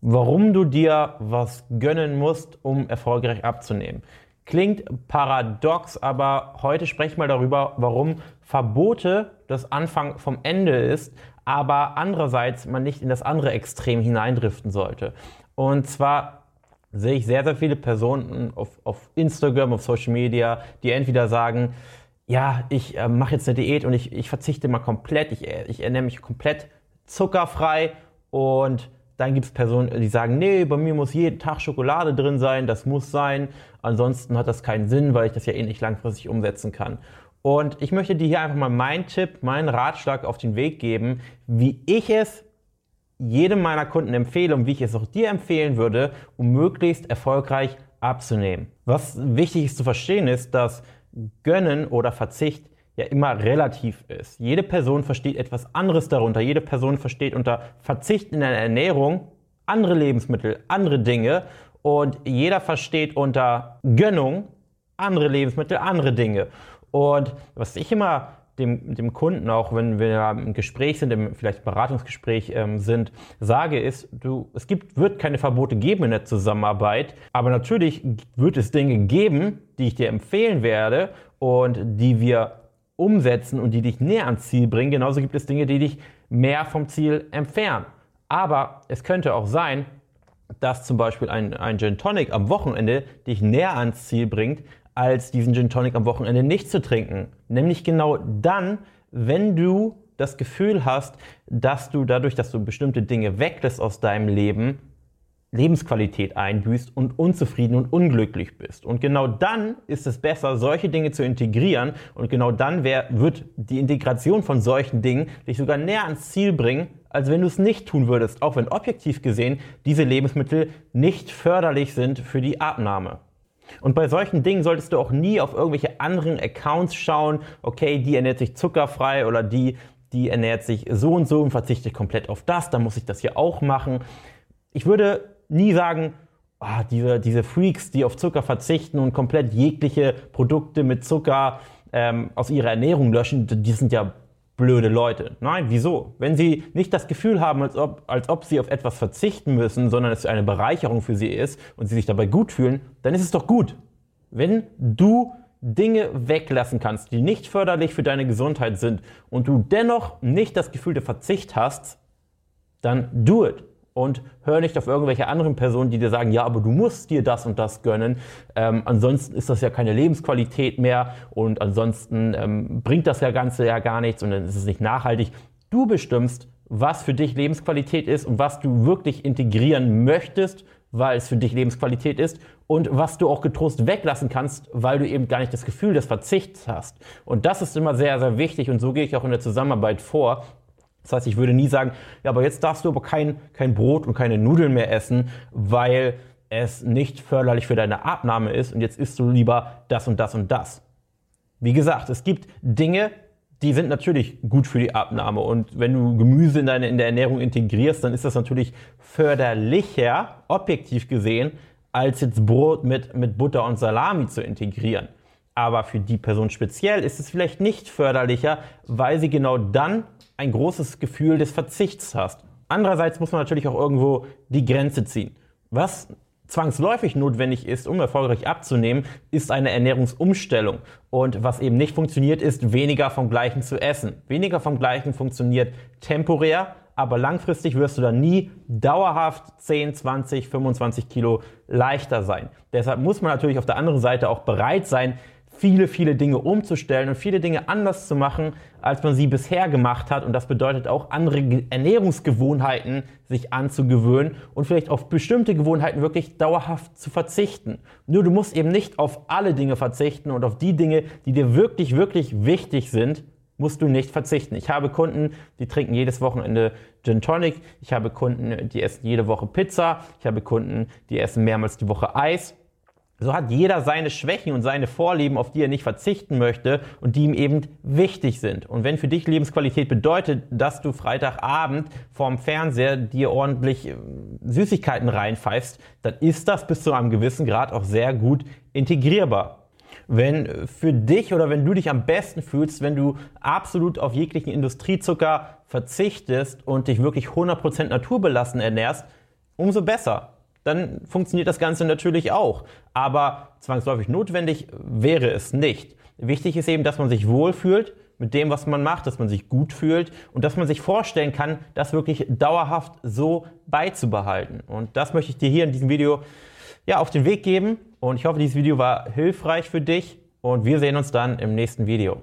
warum du dir was gönnen musst, um erfolgreich abzunehmen. Klingt paradox, aber heute spreche ich mal darüber, warum Verbote das Anfang vom Ende ist, aber andererseits man nicht in das andere Extrem hineindriften sollte. Und zwar sehe ich sehr, sehr viele Personen auf, auf Instagram, auf Social Media, die entweder sagen, ja, ich äh, mache jetzt eine Diät und ich, ich verzichte mal komplett, ich, ich ernähre mich komplett zuckerfrei und dann gibt es Personen, die sagen, nee, bei mir muss jeden Tag Schokolade drin sein, das muss sein. Ansonsten hat das keinen Sinn, weil ich das ja eh nicht langfristig umsetzen kann. Und ich möchte dir hier einfach mal meinen Tipp, meinen Ratschlag auf den Weg geben, wie ich es jedem meiner Kunden empfehle und wie ich es auch dir empfehlen würde, um möglichst erfolgreich abzunehmen. Was wichtig ist zu verstehen ist, dass Gönnen oder Verzicht ja immer relativ ist. Jede Person versteht etwas anderes darunter. Jede Person versteht unter Verzicht in der Ernährung andere Lebensmittel, andere Dinge. Und jeder versteht unter Gönnung andere Lebensmittel, andere Dinge. Und was ich immer dem, dem Kunden, auch wenn wir im Gespräch sind, im vielleicht Beratungsgespräch ähm, sind, sage, ist, du, es gibt, wird keine Verbote geben in der Zusammenarbeit, aber natürlich wird es Dinge geben, die ich dir empfehlen werde und die wir umsetzen und die dich näher ans Ziel bringen. Genauso gibt es Dinge, die dich mehr vom Ziel entfernen. Aber es könnte auch sein, dass zum Beispiel ein, ein Gin Tonic am Wochenende dich näher ans Ziel bringt, als diesen Gin Tonic am Wochenende nicht zu trinken. Nämlich genau dann, wenn du das Gefühl hast, dass du dadurch, dass du bestimmte Dinge weglässt aus deinem Leben, Lebensqualität einbüßt und unzufrieden und unglücklich bist. Und genau dann ist es besser, solche Dinge zu integrieren. Und genau dann wär, wird die Integration von solchen Dingen dich sogar näher ans Ziel bringen, als wenn du es nicht tun würdest. Auch wenn objektiv gesehen diese Lebensmittel nicht förderlich sind für die Abnahme. Und bei solchen Dingen solltest du auch nie auf irgendwelche anderen Accounts schauen, okay, die ernährt sich zuckerfrei oder die, die ernährt sich so und so und verzichtet komplett auf das, dann muss ich das hier auch machen. Ich würde nie sagen, ah, diese, diese Freaks, die auf Zucker verzichten und komplett jegliche Produkte mit Zucker ähm, aus ihrer Ernährung löschen, die sind ja blöde Leute. Nein, wieso? Wenn sie nicht das Gefühl haben, als ob, als ob sie auf etwas verzichten müssen, sondern es eine Bereicherung für sie ist und sie sich dabei gut fühlen, dann ist es doch gut. Wenn du Dinge weglassen kannst, die nicht förderlich für deine Gesundheit sind und du dennoch nicht das Gefühl der Verzicht hast, dann do it und hör nicht auf irgendwelche anderen Personen, die dir sagen, ja, aber du musst dir das und das gönnen. Ähm, ansonsten ist das ja keine Lebensqualität mehr und ansonsten ähm, bringt das ja Ganze ja gar nichts und dann ist es nicht nachhaltig. Du bestimmst, was für dich Lebensqualität ist und was du wirklich integrieren möchtest, weil es für dich Lebensqualität ist und was du auch getrost weglassen kannst, weil du eben gar nicht das Gefühl des Verzichts hast. Und das ist immer sehr, sehr wichtig und so gehe ich auch in der Zusammenarbeit vor, das heißt, ich würde nie sagen, ja, aber jetzt darfst du aber kein, kein Brot und keine Nudeln mehr essen, weil es nicht förderlich für deine Abnahme ist und jetzt isst du lieber das und das und das. Wie gesagt, es gibt Dinge, die sind natürlich gut für die Abnahme und wenn du Gemüse in deine in der Ernährung integrierst, dann ist das natürlich förderlicher, objektiv gesehen, als jetzt Brot mit, mit Butter und Salami zu integrieren. Aber für die Person speziell ist es vielleicht nicht förderlicher, weil sie genau dann ein großes Gefühl des Verzichts hast. Andererseits muss man natürlich auch irgendwo die Grenze ziehen. Was zwangsläufig notwendig ist, um erfolgreich abzunehmen, ist eine Ernährungsumstellung. Und was eben nicht funktioniert, ist weniger vom Gleichen zu essen. Weniger vom Gleichen funktioniert temporär, aber langfristig wirst du dann nie dauerhaft 10, 20, 25 Kilo leichter sein. Deshalb muss man natürlich auf der anderen Seite auch bereit sein, viele, viele Dinge umzustellen und viele Dinge anders zu machen, als man sie bisher gemacht hat. Und das bedeutet auch, andere Ernährungsgewohnheiten sich anzugewöhnen und vielleicht auf bestimmte Gewohnheiten wirklich dauerhaft zu verzichten. Nur du musst eben nicht auf alle Dinge verzichten und auf die Dinge, die dir wirklich, wirklich wichtig sind, musst du nicht verzichten. Ich habe Kunden, die trinken jedes Wochenende Gin Tonic. Ich habe Kunden, die essen jede Woche Pizza. Ich habe Kunden, die essen mehrmals die Woche Eis. So hat jeder seine Schwächen und seine Vorlieben, auf die er nicht verzichten möchte und die ihm eben wichtig sind. Und wenn für dich Lebensqualität bedeutet, dass du Freitagabend vorm Fernseher dir ordentlich äh, Süßigkeiten reinpfeifst, dann ist das bis zu einem gewissen Grad auch sehr gut integrierbar. Wenn für dich oder wenn du dich am besten fühlst, wenn du absolut auf jeglichen Industriezucker verzichtest und dich wirklich 100% naturbelassen ernährst, umso besser. Dann funktioniert das Ganze natürlich auch. Aber zwangsläufig notwendig wäre es nicht. Wichtig ist eben, dass man sich wohlfühlt mit dem, was man macht, dass man sich gut fühlt und dass man sich vorstellen kann, das wirklich dauerhaft so beizubehalten. Und das möchte ich dir hier in diesem Video ja, auf den Weg geben. Und ich hoffe, dieses Video war hilfreich für dich und wir sehen uns dann im nächsten Video.